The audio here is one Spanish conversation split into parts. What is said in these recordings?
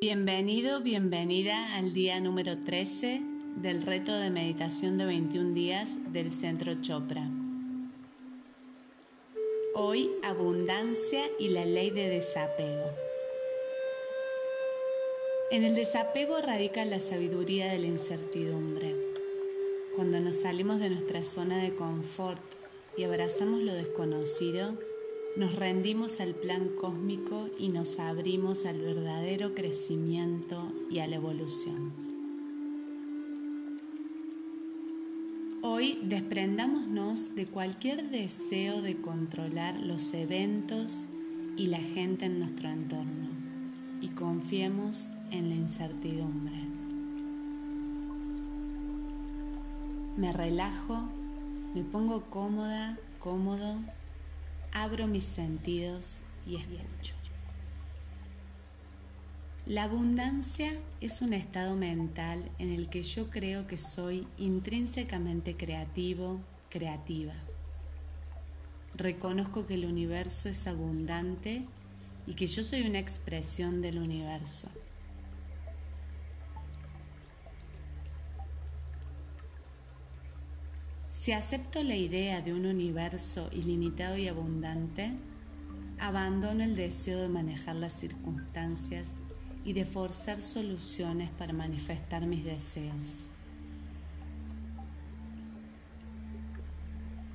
Bienvenido, bienvenida al día número 13 del reto de meditación de 21 días del Centro Chopra. Hoy abundancia y la ley de desapego. En el desapego radica la sabiduría de la incertidumbre. Cuando nos salimos de nuestra zona de confort y abrazamos lo desconocido, nos rendimos al plan cósmico y nos abrimos al verdadero crecimiento y a la evolución. Hoy desprendámonos de cualquier deseo de controlar los eventos y la gente en nuestro entorno y confiemos en la incertidumbre. Me relajo, me pongo cómoda, cómodo abro mis sentidos y escucho. La abundancia es un estado mental en el que yo creo que soy intrínsecamente creativo, creativa. Reconozco que el universo es abundante y que yo soy una expresión del universo. Si acepto la idea de un universo ilimitado y abundante, abandono el deseo de manejar las circunstancias y de forzar soluciones para manifestar mis deseos.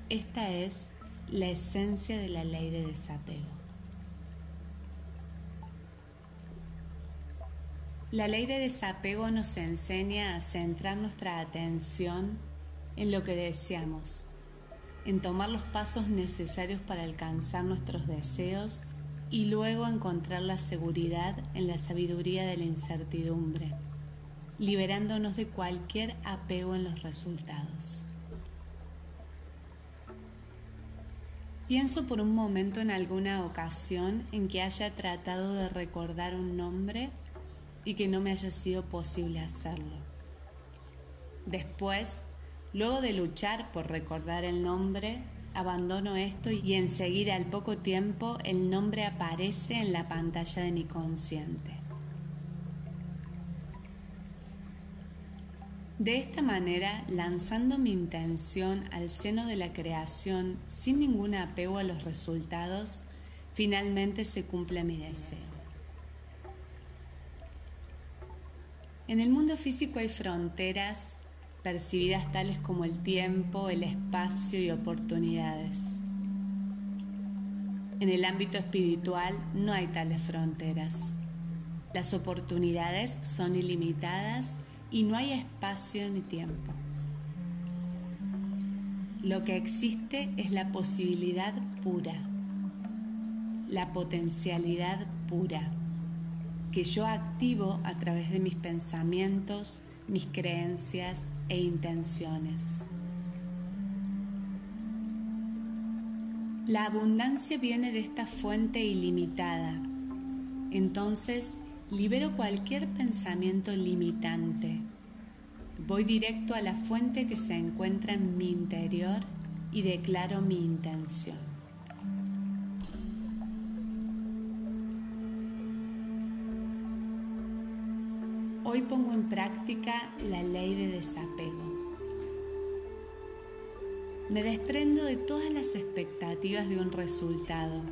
Esta es la esencia de la ley de desapego. La ley de desapego nos enseña a centrar nuestra atención en lo que deseamos, en tomar los pasos necesarios para alcanzar nuestros deseos y luego encontrar la seguridad en la sabiduría de la incertidumbre, liberándonos de cualquier apego en los resultados. Pienso por un momento en alguna ocasión en que haya tratado de recordar un nombre y que no me haya sido posible hacerlo. Después Luego de luchar por recordar el nombre, abandono esto y enseguida al poco tiempo el nombre aparece en la pantalla de mi consciente. De esta manera, lanzando mi intención al seno de la creación sin ningún apego a los resultados, finalmente se cumple mi deseo. En el mundo físico hay fronteras percibidas tales como el tiempo, el espacio y oportunidades. En el ámbito espiritual no hay tales fronteras. Las oportunidades son ilimitadas y no hay espacio ni tiempo. Lo que existe es la posibilidad pura, la potencialidad pura, que yo activo a través de mis pensamientos, mis creencias e intenciones. La abundancia viene de esta fuente ilimitada. Entonces, libero cualquier pensamiento limitante. Voy directo a la fuente que se encuentra en mi interior y declaro mi intención. Hoy pongo en práctica la ley de desapego. Me desprendo de todas las expectativas de un resultado,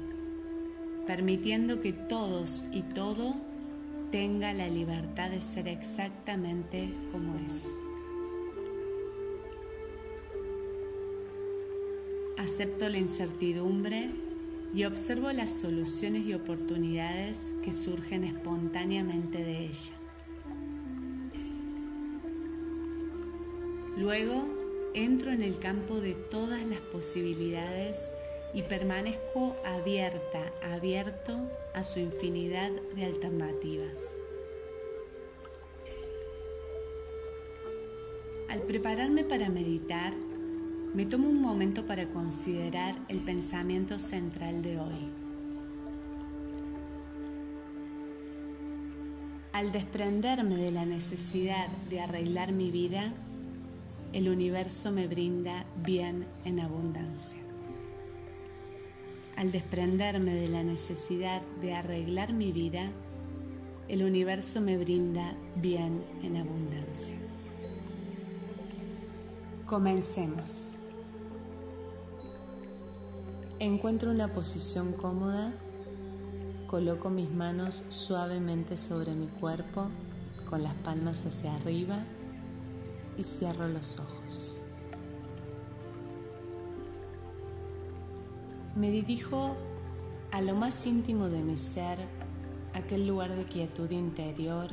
permitiendo que todos y todo tenga la libertad de ser exactamente como es. Acepto la incertidumbre y observo las soluciones y oportunidades que surgen espontáneamente de ella. Luego entro en el campo de todas las posibilidades y permanezco abierta, abierto a su infinidad de alternativas. Al prepararme para meditar, me tomo un momento para considerar el pensamiento central de hoy. Al desprenderme de la necesidad de arreglar mi vida, el universo me brinda bien en abundancia. Al desprenderme de la necesidad de arreglar mi vida, el universo me brinda bien en abundancia. Comencemos. Encuentro una posición cómoda, coloco mis manos suavemente sobre mi cuerpo con las palmas hacia arriba y cierro los ojos. Me dirijo a lo más íntimo de mi ser, aquel lugar de quietud interior,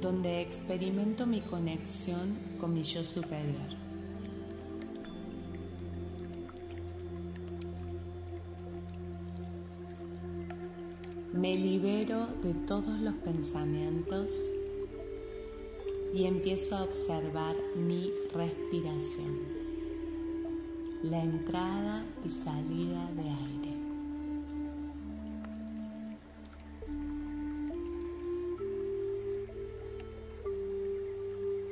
donde experimento mi conexión con mi yo superior. Me libero de todos los pensamientos y empiezo a observar mi respiración, la entrada y salida de aire.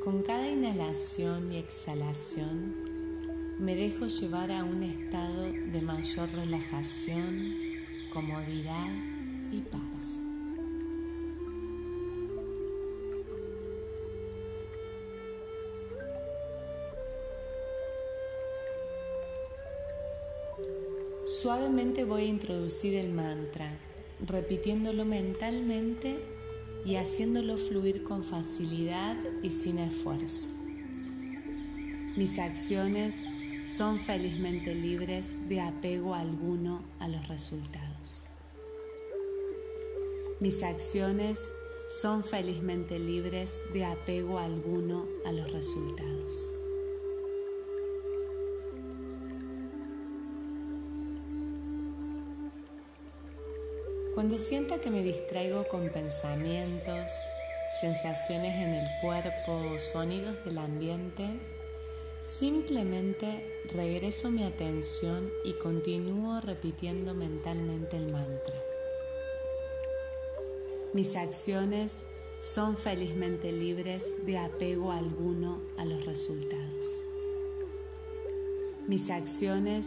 Con cada inhalación y exhalación me dejo llevar a un estado de mayor relajación, comodidad y paz. Suavemente voy a introducir el mantra, repitiéndolo mentalmente y haciéndolo fluir con facilidad y sin esfuerzo. Mis acciones son felizmente libres de apego alguno a los resultados. Mis acciones son felizmente libres de apego alguno a los resultados. Cuando sienta que me distraigo con pensamientos, sensaciones en el cuerpo o sonidos del ambiente, simplemente regreso mi atención y continúo repitiendo mentalmente el mantra. Mis acciones son felizmente libres de apego alguno a los resultados. Mis acciones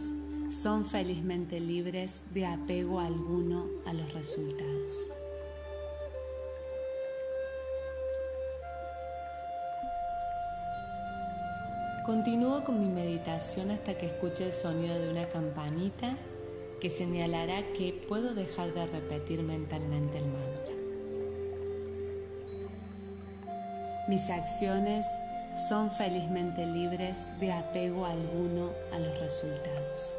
son felizmente libres de apego alguno a los resultados. Continúo con mi meditación hasta que escuche el sonido de una campanita que señalará que puedo dejar de repetir mentalmente el mantra. Mis acciones son felizmente libres de apego alguno a los resultados.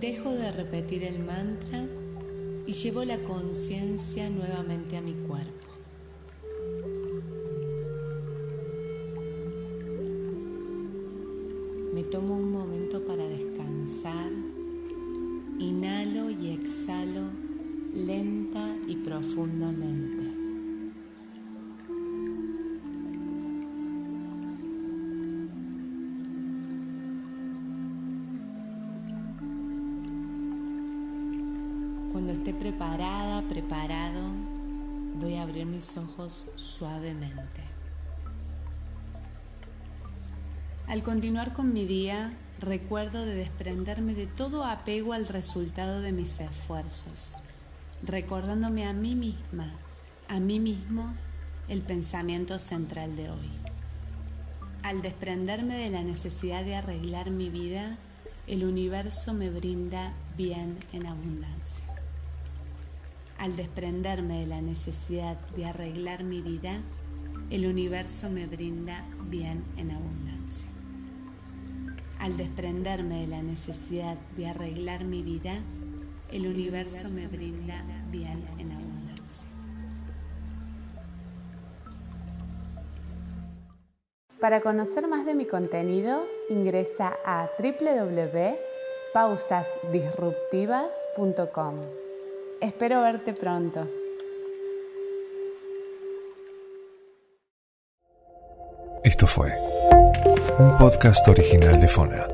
Dejo de repetir el mantra y llevo la conciencia nuevamente a mi cuerpo. Me tomo un momento para descansar. Inhalo y exhalo lenta y profundamente. Preparado, voy a abrir mis ojos suavemente. Al continuar con mi día, recuerdo de desprenderme de todo apego al resultado de mis esfuerzos, recordándome a mí misma, a mí mismo, el pensamiento central de hoy. Al desprenderme de la necesidad de arreglar mi vida, el universo me brinda bien en abundancia. Al desprenderme de la necesidad de arreglar mi vida, el universo me brinda bien en abundancia. Al desprenderme de la necesidad de arreglar mi vida, el universo me brinda bien en abundancia. Para conocer más de mi contenido, ingresa a www.pausasdisruptivas.com. Espero verte pronto. Esto fue un podcast original de Fona.